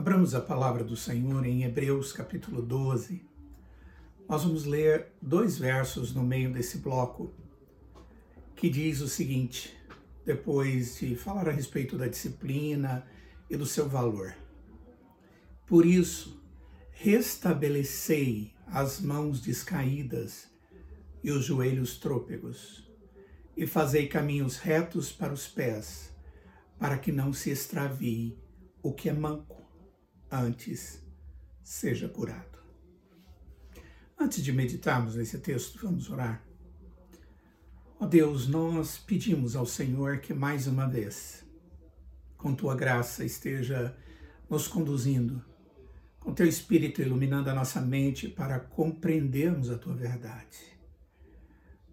Abramos a palavra do Senhor em Hebreus capítulo 12. Nós vamos ler dois versos no meio desse bloco que diz o seguinte, depois de falar a respeito da disciplina e do seu valor. Por isso, restabelecei as mãos descaídas e os joelhos trôpegos, e fazei caminhos retos para os pés, para que não se extravie o que é manco antes seja curado. Antes de meditarmos nesse texto, vamos orar. Ó Deus, nós pedimos ao Senhor que mais uma vez, com tua graça, esteja nos conduzindo, com teu Espírito iluminando a nossa mente para compreendermos a tua verdade.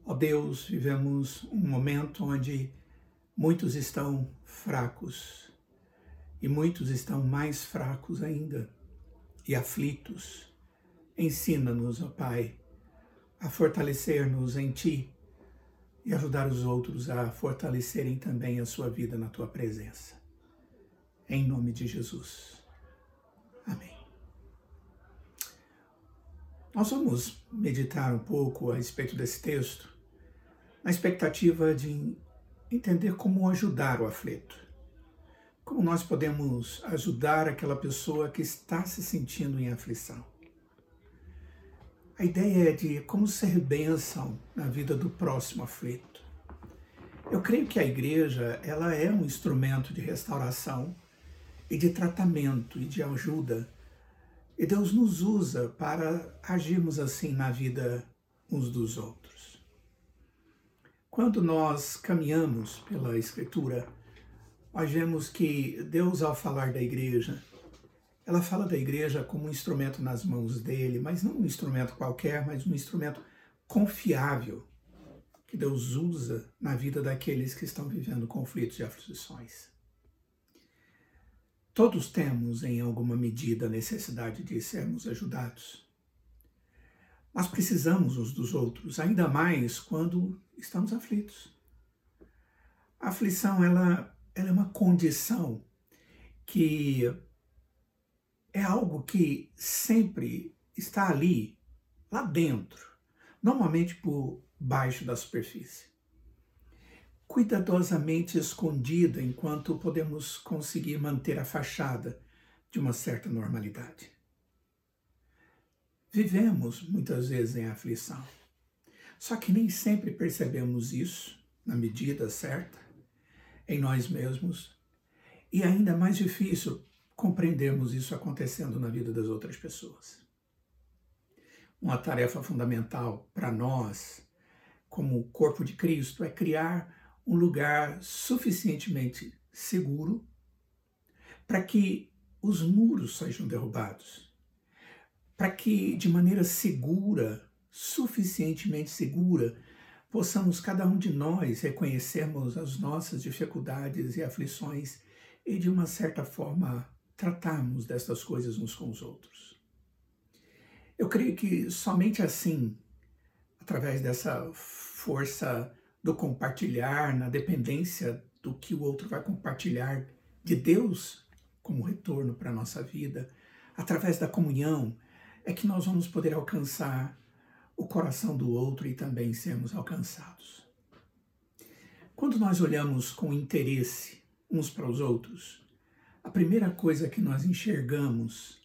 Ó Deus, vivemos um momento onde muitos estão fracos, e muitos estão mais fracos ainda e aflitos. Ensina-nos, ó Pai, a fortalecer-nos em Ti e ajudar os outros a fortalecerem também a sua vida na Tua presença. Em nome de Jesus. Amém. Nós vamos meditar um pouco a respeito desse texto, na expectativa de entender como ajudar o aflito. Como nós podemos ajudar aquela pessoa que está se sentindo em aflição? A ideia é de como ser bênção na vida do próximo aflito. Eu creio que a igreja ela é um instrumento de restauração e de tratamento e de ajuda. E Deus nos usa para agirmos assim na vida uns dos outros. Quando nós caminhamos pela Escritura, nós vemos que Deus, ao falar da igreja, ela fala da igreja como um instrumento nas mãos dele, mas não um instrumento qualquer, mas um instrumento confiável que Deus usa na vida daqueles que estão vivendo conflitos e aflições. Todos temos, em alguma medida, a necessidade de sermos ajudados. Nós precisamos uns dos outros, ainda mais quando estamos aflitos. A aflição, ela ela é uma condição que é algo que sempre está ali, lá dentro, normalmente por baixo da superfície. Cuidadosamente escondida enquanto podemos conseguir manter a fachada de uma certa normalidade. Vivemos muitas vezes em aflição, só que nem sempre percebemos isso na medida certa em nós mesmos e ainda mais difícil compreendermos isso acontecendo na vida das outras pessoas. Uma tarefa fundamental para nós, como corpo de Cristo, é criar um lugar suficientemente seguro para que os muros sejam derrubados, para que de maneira segura, suficientemente segura, possamos cada um de nós reconhecermos as nossas dificuldades e aflições e, de uma certa forma, tratarmos dessas coisas uns com os outros. Eu creio que somente assim, através dessa força do compartilhar, na dependência do que o outro vai compartilhar de Deus como retorno para a nossa vida, através da comunhão, é que nós vamos poder alcançar o coração do outro e também sermos alcançados. Quando nós olhamos com interesse uns para os outros, a primeira coisa que nós enxergamos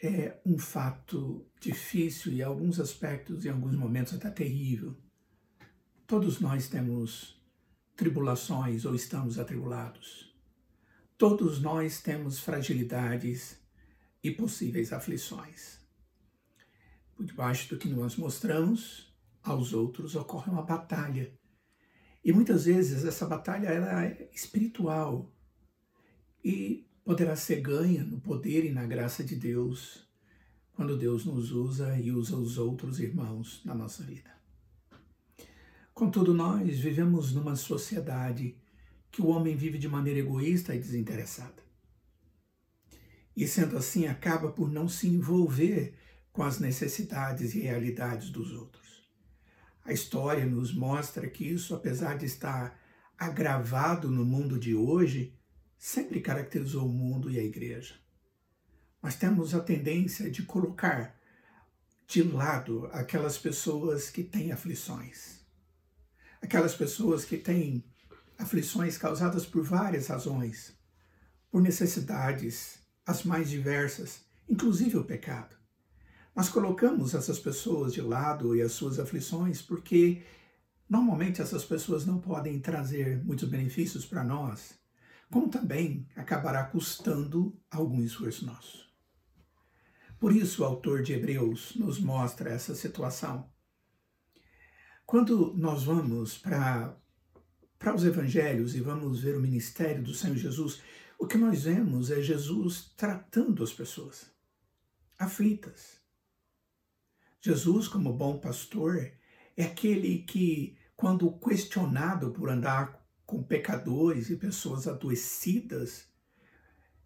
é um fato difícil e, alguns aspectos, em alguns momentos, até terrível. Todos nós temos tribulações ou estamos atribulados. Todos nós temos fragilidades e possíveis aflições por debaixo do que nós mostramos aos outros ocorre uma batalha. E muitas vezes essa batalha ela é espiritual e poderá ser ganha no poder e na graça de Deus quando Deus nos usa e usa os outros irmãos na nossa vida. Contudo, nós vivemos numa sociedade que o homem vive de maneira egoísta e desinteressada. E sendo assim, acaba por não se envolver com as necessidades e realidades dos outros. A história nos mostra que isso, apesar de estar agravado no mundo de hoje, sempre caracterizou o mundo e a igreja. nós temos a tendência de colocar de lado aquelas pessoas que têm aflições, aquelas pessoas que têm aflições causadas por várias razões, por necessidades, as mais diversas, inclusive o pecado. Nós colocamos essas pessoas de lado e as suas aflições porque normalmente essas pessoas não podem trazer muitos benefícios para nós, como também acabará custando algum esforço nosso. Por isso, o autor de Hebreus nos mostra essa situação. Quando nós vamos para para os evangelhos e vamos ver o ministério do Senhor Jesus, o que nós vemos é Jesus tratando as pessoas aflitas. Jesus, como bom pastor, é aquele que, quando questionado por andar com pecadores e pessoas adoecidas,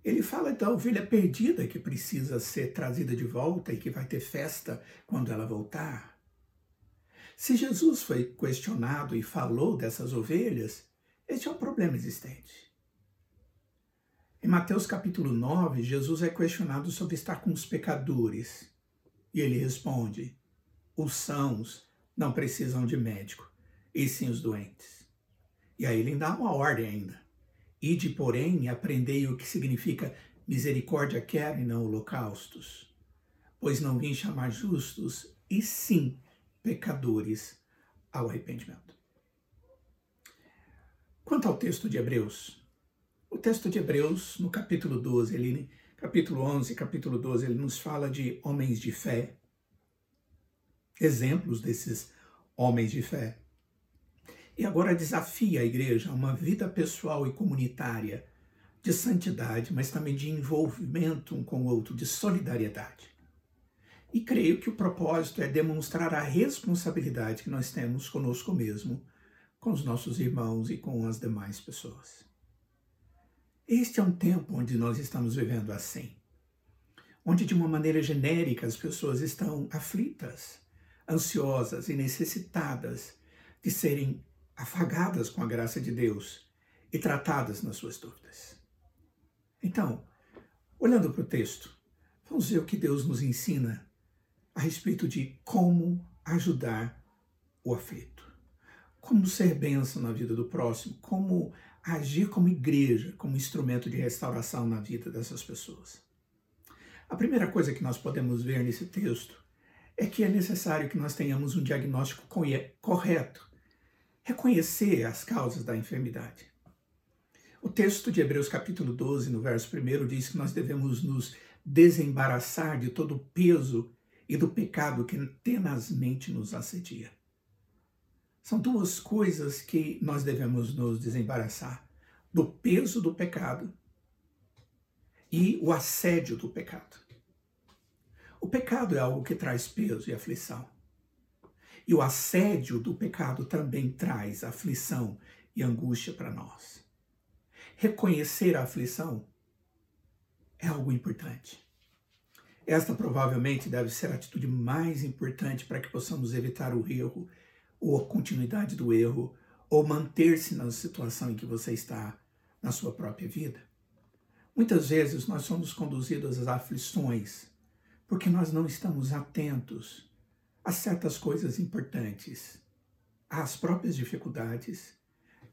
ele fala da ovelha perdida que precisa ser trazida de volta e que vai ter festa quando ela voltar. Se Jesus foi questionado e falou dessas ovelhas, este é um problema existente. Em Mateus capítulo 9, Jesus é questionado sobre estar com os pecadores. E ele responde: os sãos não precisam de médico, e sim os doentes. E aí ele dá uma ordem ainda. Ide, porém, e aprendei o que significa misericórdia quero e não holocaustos. Pois não vim chamar justos, e sim pecadores ao arrependimento. Quanto ao texto de Hebreus, o texto de Hebreus, no capítulo 12, ele, capítulo 11, capítulo 12, ele nos fala de homens de fé, exemplos desses homens de fé. E agora desafia a igreja a uma vida pessoal e comunitária de santidade, mas também de envolvimento um com o outro, de solidariedade. E creio que o propósito é demonstrar a responsabilidade que nós temos conosco mesmo, com os nossos irmãos e com as demais pessoas. Este é um tempo onde nós estamos vivendo assim, onde de uma maneira genérica as pessoas estão aflitas, ansiosas e necessitadas de serem afagadas com a graça de Deus e tratadas nas suas dúvidas. Então, olhando para o texto, vamos ver o que Deus nos ensina a respeito de como ajudar o aflito, como ser bênção na vida do próximo, como agir como igreja, como instrumento de restauração na vida dessas pessoas. A primeira coisa que nós podemos ver nesse texto é que é necessário que nós tenhamos um diagnóstico correto reconhecer as causas da enfermidade. O texto de Hebreus capítulo 12, no verso 1, diz que nós devemos nos desembaraçar de todo o peso e do pecado que tenazmente nos assedia. São duas coisas que nós devemos nos desembaraçar: do peso do pecado e o assédio do pecado. O pecado é algo que traz peso e aflição. E o assédio do pecado também traz aflição e angústia para nós. Reconhecer a aflição é algo importante. Esta provavelmente deve ser a atitude mais importante para que possamos evitar o erro ou a continuidade do erro ou manter-se na situação em que você está na sua própria vida. Muitas vezes nós somos conduzidos às aflições porque nós não estamos atentos a certas coisas importantes, às próprias dificuldades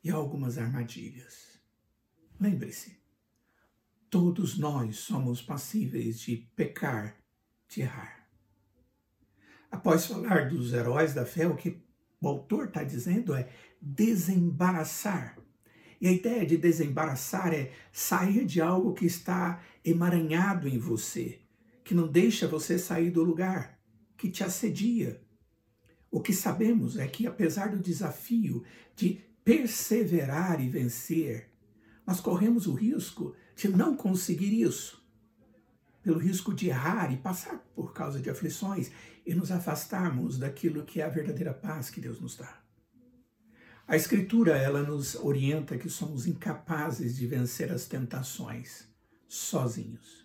e a algumas armadilhas. Lembre-se, todos nós somos passíveis de pecar, de errar. Após falar dos heróis da fé, o que o autor está dizendo é desembaraçar. E a ideia de desembaraçar é sair de algo que está emaranhado em você, que não deixa você sair do lugar que te assedia. O que sabemos é que, apesar do desafio de perseverar e vencer, nós corremos o risco de não conseguir isso, pelo risco de errar e passar por causa de aflições e nos afastarmos daquilo que é a verdadeira paz que Deus nos dá. A Escritura, ela nos orienta que somos incapazes de vencer as tentações sozinhos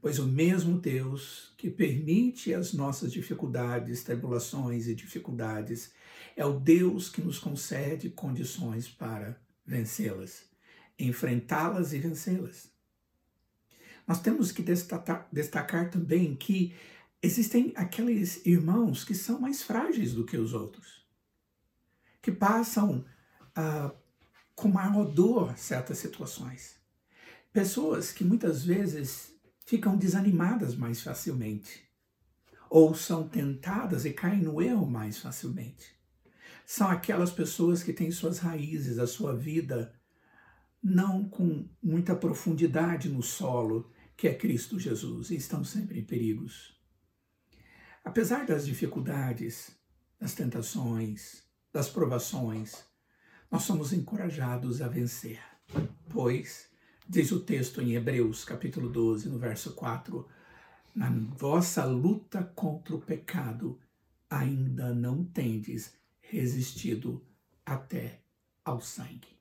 pois o mesmo Deus que permite as nossas dificuldades, tribulações e dificuldades é o Deus que nos concede condições para vencê-las, enfrentá-las e vencê-las. nós temos que destacar, destacar também que existem aqueles irmãos que são mais frágeis do que os outros, que passam ah, com maior dor certas situações. Pessoas que muitas vezes ficam desanimadas mais facilmente, ou são tentadas e caem no erro mais facilmente. São aquelas pessoas que têm suas raízes, a sua vida, não com muita profundidade no solo, que é Cristo Jesus, e estão sempre em perigos. Apesar das dificuldades, das tentações, das provações, nós somos encorajados a vencer, pois, diz o texto em Hebreus, capítulo 12, no verso 4, na vossa luta contra o pecado ainda não tendes resistido até ao sangue.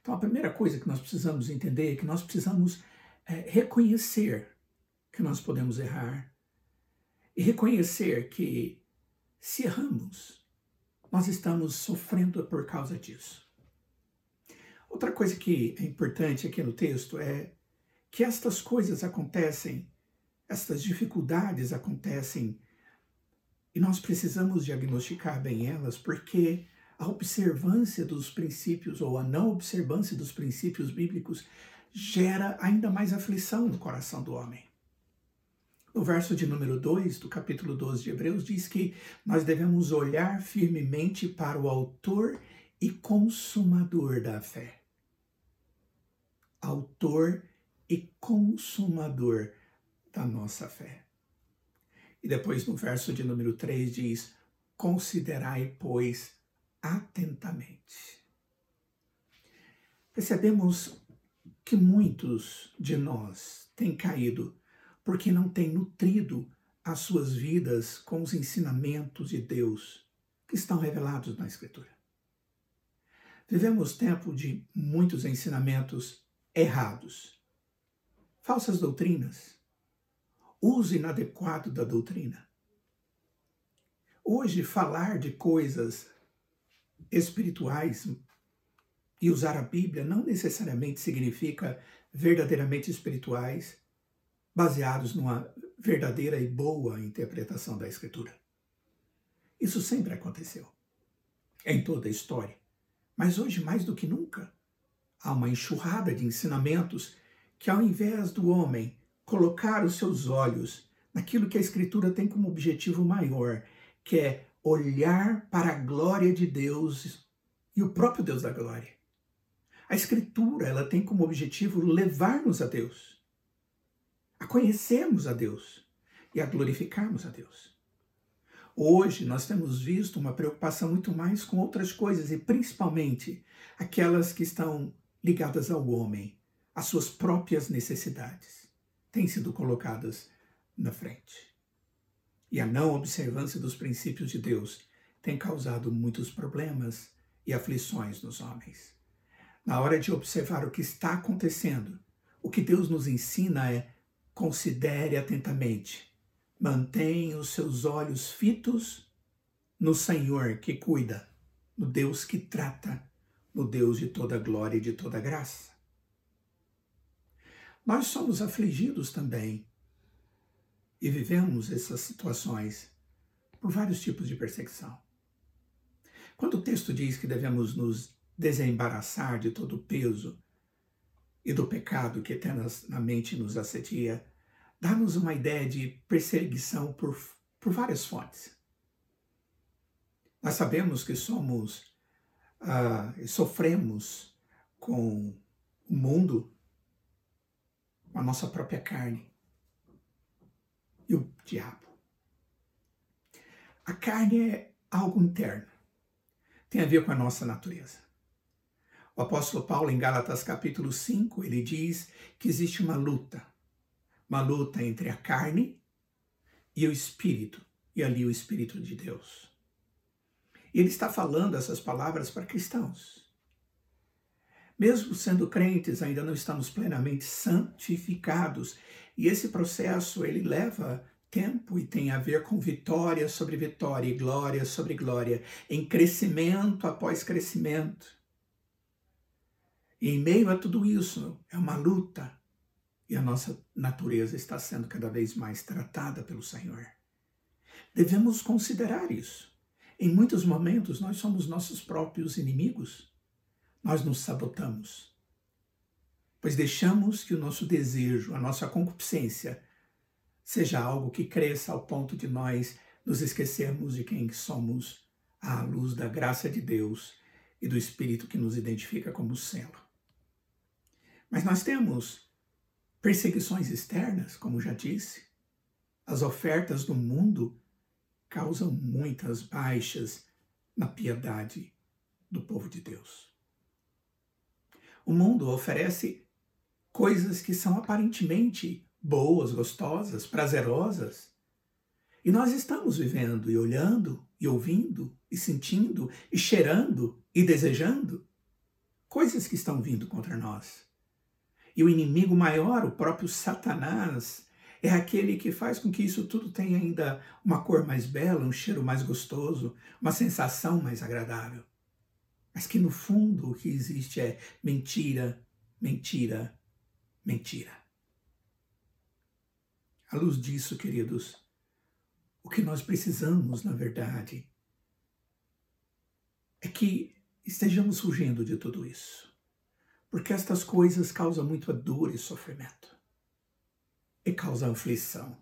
Então, a primeira coisa que nós precisamos entender é que nós precisamos é, reconhecer que nós podemos errar e reconhecer que, se erramos, nós estamos sofrendo por causa disso. Outra coisa que é importante aqui no texto é que estas coisas acontecem, estas dificuldades acontecem, e nós precisamos diagnosticar bem elas, porque a observância dos princípios ou a não observância dos princípios bíblicos gera ainda mais aflição no coração do homem. O verso de número 2 do capítulo 12 de Hebreus diz que nós devemos olhar firmemente para o autor e consumador da fé. Autor e consumador da nossa fé. E depois no verso de número 3 diz: Considerai, pois, atentamente. Percebemos que muitos de nós têm caído porque não têm nutrido as suas vidas com os ensinamentos de Deus que estão revelados na Escritura. Vivemos tempo de muitos ensinamentos errados, falsas doutrinas, uso inadequado da doutrina. Hoje, falar de coisas espirituais e usar a Bíblia não necessariamente significa verdadeiramente espirituais baseados numa verdadeira e boa interpretação da Escritura. Isso sempre aconteceu, em toda a história. Mas hoje, mais do que nunca, há uma enxurrada de ensinamentos que, ao invés do homem colocar os seus olhos naquilo que a Escritura tem como objetivo maior, que é olhar para a glória de Deus e o próprio Deus da glória. A Escritura ela tem como objetivo levar-nos a Deus a conhecermos a Deus e a glorificarmos a Deus. Hoje nós temos visto uma preocupação muito mais com outras coisas e principalmente aquelas que estão ligadas ao homem, às suas próprias necessidades, têm sido colocadas na frente. E a não observância dos princípios de Deus tem causado muitos problemas e aflições nos homens. Na hora de observar o que está acontecendo, o que Deus nos ensina é Considere atentamente. Mantenha os seus olhos fitos no Senhor que cuida, no Deus que trata, no Deus de toda glória e de toda graça. Nós somos afligidos também e vivemos essas situações por vários tipos de perseguição. Quando o texto diz que devemos nos desembaraçar de todo o peso e do pecado que eternamente nos assedia, dá-nos uma ideia de perseguição por, por várias fontes. Nós sabemos que somos, uh, sofremos com o mundo, com a nossa própria carne e o diabo. A carne é algo interno, tem a ver com a nossa natureza. O apóstolo Paulo, em Gálatas capítulo 5, ele diz que existe uma luta uma luta entre a carne e o espírito, e ali o espírito de Deus. Ele está falando essas palavras para cristãos. Mesmo sendo crentes, ainda não estamos plenamente santificados, e esse processo ele leva tempo e tem a ver com vitória sobre vitória e glória sobre glória, em crescimento após crescimento. E em meio a tudo isso, é uma luta, e a nossa natureza está sendo cada vez mais tratada pelo Senhor. Devemos considerar isso. Em muitos momentos, nós somos nossos próprios inimigos. Nós nos sabotamos, pois deixamos que o nosso desejo, a nossa concupiscência, seja algo que cresça ao ponto de nós nos esquecermos de quem somos à luz da graça de Deus e do Espírito que nos identifica como selo. Mas nós temos perseguições externas, como já disse. As ofertas do mundo causam muitas baixas na piedade do povo de Deus. O mundo oferece coisas que são aparentemente boas, gostosas, prazerosas. E nós estamos vivendo e olhando e ouvindo e sentindo e cheirando e desejando coisas que estão vindo contra nós. E o inimigo maior, o próprio Satanás, é aquele que faz com que isso tudo tenha ainda uma cor mais bela, um cheiro mais gostoso, uma sensação mais agradável. Mas que no fundo o que existe é mentira, mentira, mentira. À luz disso, queridos, o que nós precisamos, na verdade, é que estejamos fugindo de tudo isso porque estas coisas causam muita dor e sofrimento. E causam aflição.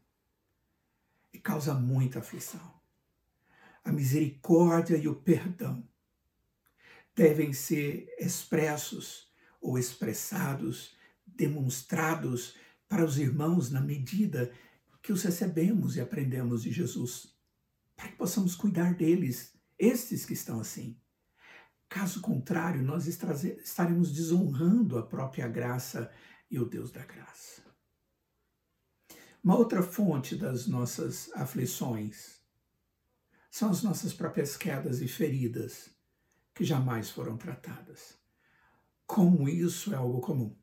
E causa muita aflição. A misericórdia e o perdão devem ser expressos ou expressados, demonstrados para os irmãos na medida que os recebemos e aprendemos de Jesus, para que possamos cuidar deles, estes que estão assim. Caso contrário, nós estaremos desonrando a própria graça e o Deus da graça. Uma outra fonte das nossas aflições são as nossas próprias quedas e feridas, que jamais foram tratadas. Como isso é algo comum.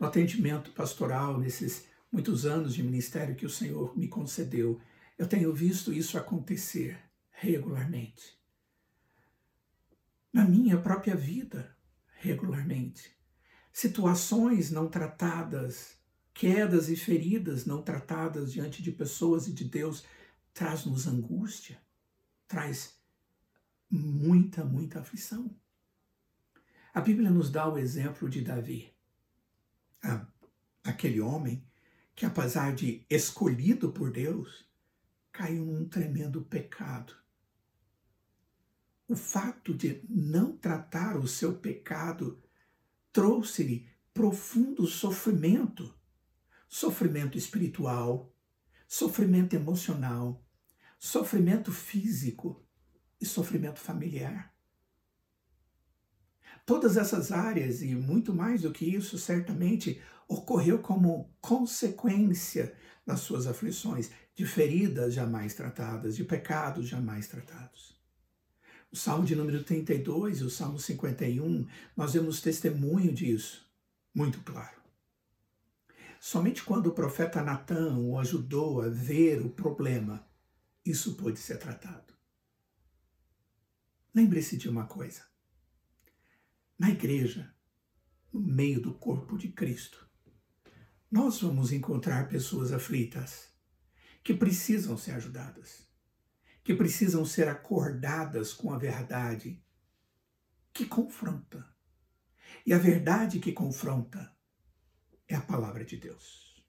No atendimento pastoral, nesses muitos anos de ministério que o Senhor me concedeu, eu tenho visto isso acontecer regularmente na minha própria vida, regularmente. Situações não tratadas, quedas e feridas não tratadas diante de pessoas e de Deus, traz-nos angústia, traz muita, muita aflição. A Bíblia nos dá o exemplo de Davi, aquele homem que, apesar de escolhido por Deus, caiu num tremendo pecado o fato de não tratar o seu pecado trouxe-lhe profundo sofrimento, sofrimento espiritual, sofrimento emocional, sofrimento físico e sofrimento familiar. Todas essas áreas e muito mais do que isso, certamente ocorreu como consequência das suas aflições, de feridas jamais tratadas, de pecados jamais tratados. O Salmo de número 32 e o Salmo 51, nós vemos testemunho disso, muito claro. Somente quando o profeta Natan o ajudou a ver o problema, isso pôde ser tratado. Lembre-se de uma coisa. Na igreja, no meio do corpo de Cristo, nós vamos encontrar pessoas aflitas que precisam ser ajudadas que precisam ser acordadas com a verdade que confronta. E a verdade que confronta é a palavra de Deus.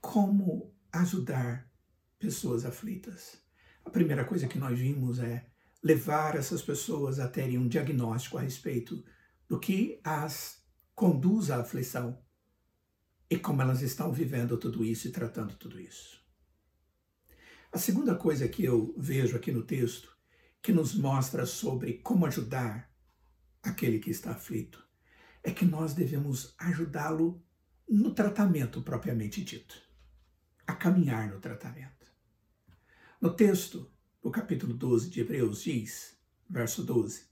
Como ajudar pessoas aflitas? A primeira coisa que nós vimos é levar essas pessoas a terem um diagnóstico a respeito do que as conduz à aflição e como elas estão vivendo tudo isso e tratando tudo isso. A segunda coisa que eu vejo aqui no texto, que nos mostra sobre como ajudar aquele que está aflito, é que nós devemos ajudá-lo no tratamento propriamente dito, a caminhar no tratamento. No texto do capítulo 12 de Hebreus diz, verso 12: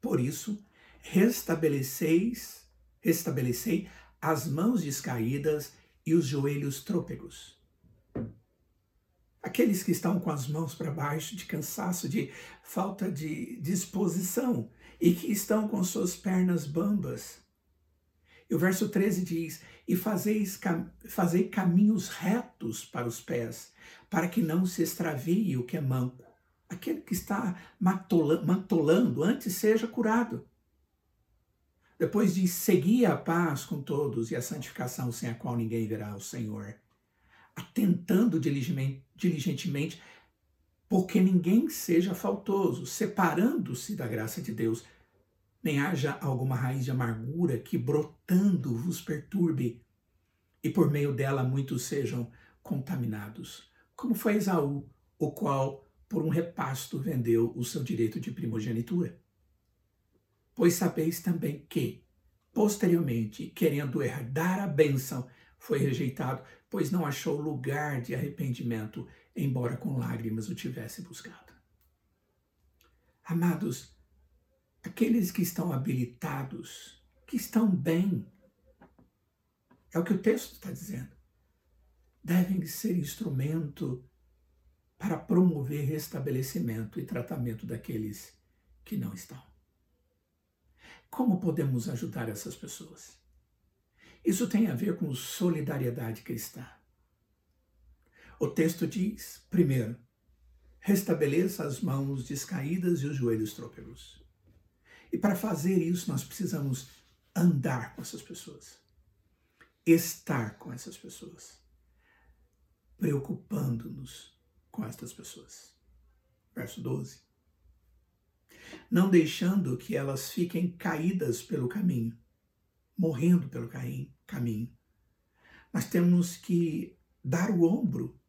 Por isso, restabeleceis, restabelecei as mãos descaídas e os joelhos trôpegos aqueles que estão com as mãos para baixo, de cansaço, de falta de disposição e que estão com suas pernas bambas. E o verso 13 diz: E fazeis, fazei caminhos retos para os pés, para que não se extravie o que é manco. Aquele que está matolando, antes seja curado. Depois diz: Segui a paz com todos e a santificação sem a qual ninguém verá o Senhor. Atentando diligentemente, porque ninguém seja faltoso, separando-se da graça de Deus, nem haja alguma raiz de amargura que brotando vos perturbe, e por meio dela muitos sejam contaminados, como foi Esaú, o qual por um repasto vendeu o seu direito de primogenitura. Pois sabeis também que, posteriormente, querendo herdar a bênção, foi rejeitado, pois não achou lugar de arrependimento, embora com lágrimas o tivesse buscado. Amados, aqueles que estão habilitados, que estão bem, é o que o texto está dizendo, devem ser instrumento para promover restabelecimento e tratamento daqueles que não estão. Como podemos ajudar essas pessoas? Isso tem a ver com solidariedade cristã. O texto diz, primeiro, restabeleça as mãos descaídas e os joelhos trôpegos. E para fazer isso, nós precisamos andar com essas pessoas, estar com essas pessoas, preocupando-nos com estas pessoas. Verso 12. Não deixando que elas fiquem caídas pelo caminho, morrendo pelo caminho. Nós temos que dar o ombro,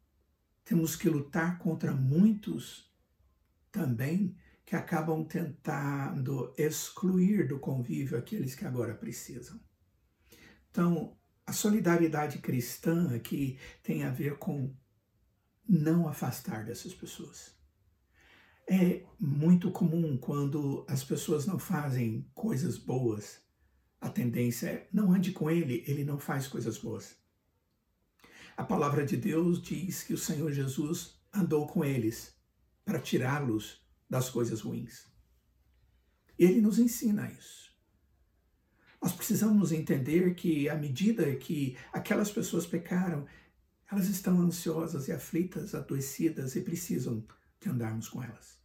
temos que lutar contra muitos também que acabam tentando excluir do convívio aqueles que agora precisam. Então, a solidariedade cristã aqui tem a ver com não afastar dessas pessoas. É muito comum quando as pessoas não fazem coisas boas, a tendência é não ande com ele, ele não faz coisas boas. A palavra de Deus diz que o Senhor Jesus andou com eles para tirá-los das coisas ruins. Ele nos ensina isso. Nós precisamos entender que, à medida que aquelas pessoas pecaram, elas estão ansiosas e aflitas, adoecidas e precisam de andarmos com elas.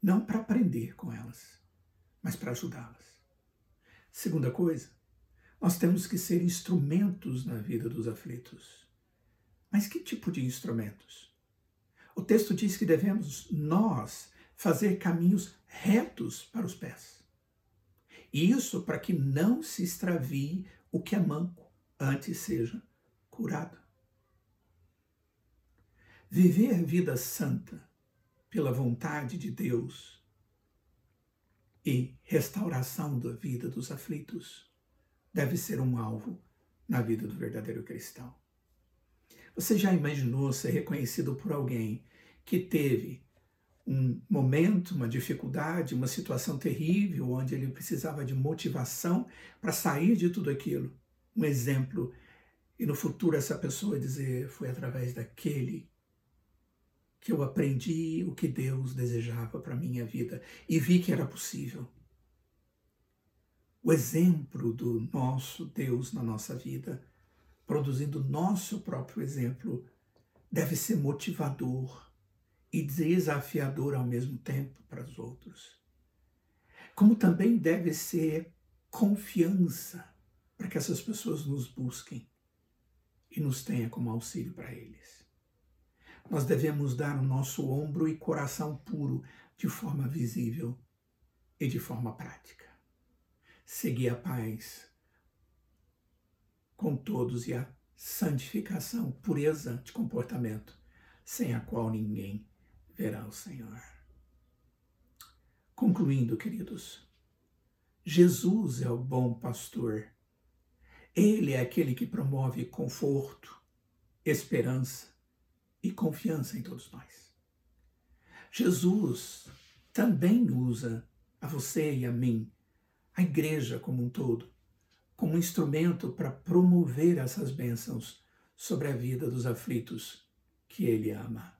Não para aprender com elas, mas para ajudá-las. Segunda coisa, nós temos que ser instrumentos na vida dos aflitos. Mas que tipo de instrumentos? O texto diz que devemos nós fazer caminhos retos para os pés. Isso para que não se extravie o que é manco, antes seja curado. Viver vida santa pela vontade de Deus e restauração da vida dos aflitos deve ser um alvo na vida do verdadeiro cristão. Você já imaginou ser reconhecido por alguém que teve um momento, uma dificuldade, uma situação terrível, onde ele precisava de motivação para sair de tudo aquilo? Um exemplo. E no futuro essa pessoa dizer: foi através daquele que eu aprendi o que Deus desejava para minha vida e vi que era possível. O exemplo do nosso Deus na nossa vida produzindo nosso próprio exemplo, deve ser motivador e desafiador ao mesmo tempo para os outros. Como também deve ser confiança para que essas pessoas nos busquem e nos tenha como auxílio para eles. Nós devemos dar o nosso ombro e coração puro de forma visível e de forma prática. Seguir a paz com todos e a santificação, pureza de comportamento, sem a qual ninguém verá o Senhor. Concluindo, queridos, Jesus é o bom pastor. Ele é aquele que promove conforto, esperança e confiança em todos nós. Jesus também usa a você e a mim, a igreja como um todo, como instrumento para promover essas bênçãos sobre a vida dos aflitos que ele ama.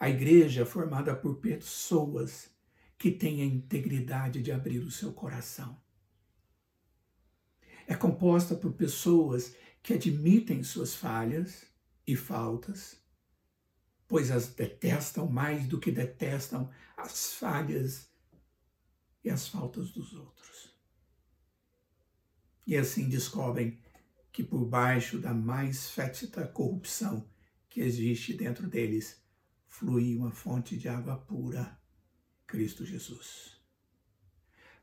A igreja é formada por pessoas que têm a integridade de abrir o seu coração. é composta por pessoas que admitem suas falhas e faltas, pois as detestam mais do que detestam as falhas e as faltas dos outros. E assim descobrem que por baixo da mais fétida corrupção que existe dentro deles, flui uma fonte de água pura, Cristo Jesus.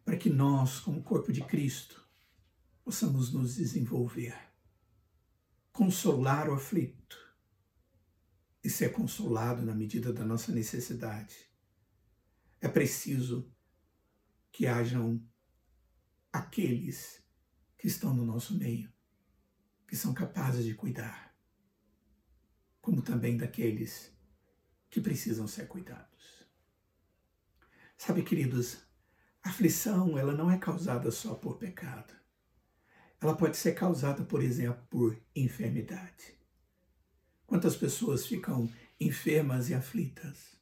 Para que nós, como corpo de Cristo, possamos nos desenvolver, consolar o aflito e ser consolado na medida da nossa necessidade. É preciso que hajam aqueles que estão no nosso meio, que são capazes de cuidar, como também daqueles que precisam ser cuidados. Sabe, queridos, a aflição ela não é causada só por pecado. Ela pode ser causada, por exemplo, por enfermidade. Quantas pessoas ficam enfermas e aflitas?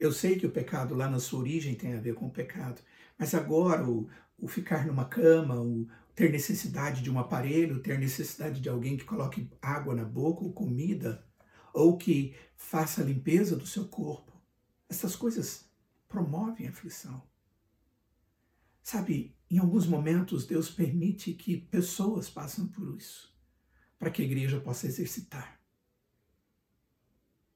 Eu sei que o pecado lá na sua origem tem a ver com o pecado, mas agora o, o ficar numa cama, o ter necessidade de um aparelho, ter necessidade de alguém que coloque água na boca ou comida, ou que faça a limpeza do seu corpo, essas coisas promovem a aflição. Sabe, em alguns momentos, Deus permite que pessoas passem por isso, para que a igreja possa exercitar.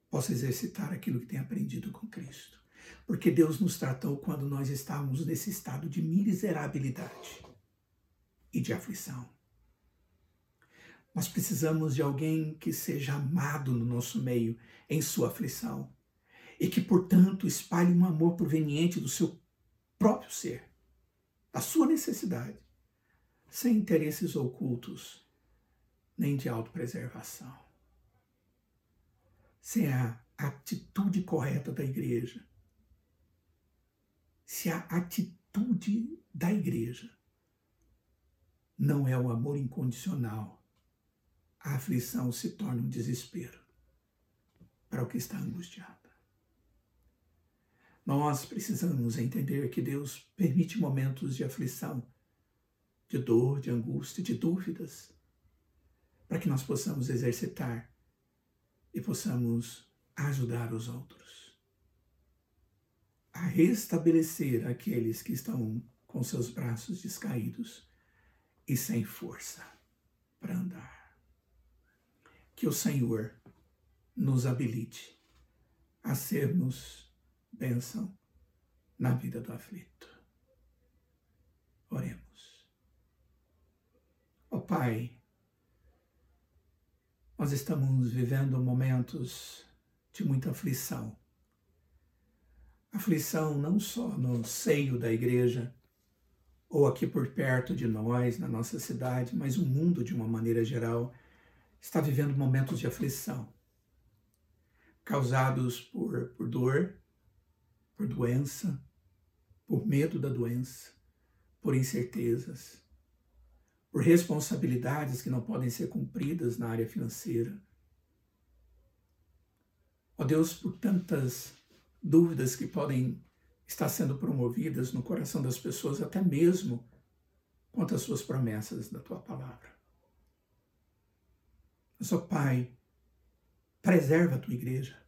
Possa exercitar aquilo que tem aprendido com Cristo. Porque Deus nos tratou quando nós estávamos nesse estado de miserabilidade e de aflição. Nós precisamos de alguém que seja amado no nosso meio, em sua aflição, e que, portanto, espalhe um amor proveniente do seu próprio ser a sua necessidade, sem interesses ocultos, nem de autopreservação. Sem a atitude correta da igreja. Se a atitude da igreja não é o amor incondicional, a aflição se torna um desespero para o que está angustiado. Nós precisamos entender que Deus permite momentos de aflição, de dor, de angústia, de dúvidas, para que nós possamos exercitar e possamos ajudar os outros a restabelecer aqueles que estão com seus braços descaídos e sem força para andar. Que o Senhor nos habilite a sermos bênção na vida do aflito. Oremos. Ó oh, Pai, nós estamos vivendo momentos de muita aflição. Aflição não só no seio da igreja, ou aqui por perto de nós, na nossa cidade, mas o mundo de uma maneira geral está vivendo momentos de aflição, causados por, por dor, por doença, por medo da doença, por incertezas, por responsabilidades que não podem ser cumpridas na área financeira. Ó Deus, por tantas dúvidas que podem estar sendo promovidas no coração das pessoas, até mesmo quanto às suas promessas da tua palavra. Mas, ó Pai, preserva a tua igreja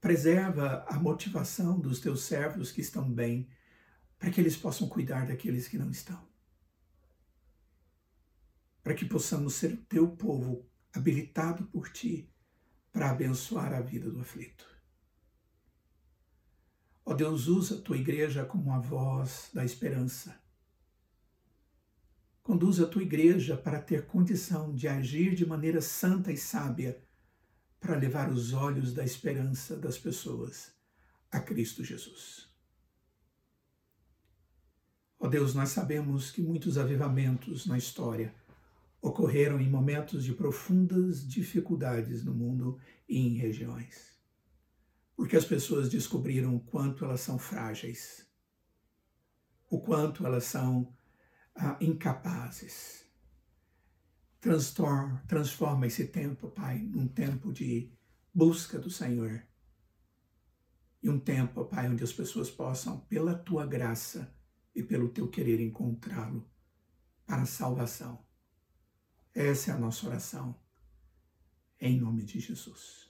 Preserva a motivação dos teus servos que estão bem, para que eles possam cuidar daqueles que não estão. Para que possamos ser o teu povo habilitado por ti para abençoar a vida do aflito. Ó Deus, usa a tua igreja como a voz da esperança. Conduz a tua igreja para ter condição de agir de maneira santa e sábia para levar os olhos da esperança das pessoas a Cristo Jesus. Ó oh Deus, nós sabemos que muitos avivamentos na história ocorreram em momentos de profundas dificuldades no mundo e em regiões. Porque as pessoas descobriram o quanto elas são frágeis, o quanto elas são ah, incapazes Transforma, transforma esse tempo, Pai, num tempo de busca do Senhor. E um tempo, Pai, onde as pessoas possam, pela tua graça e pelo teu querer encontrá-lo para a salvação. Essa é a nossa oração, em nome de Jesus.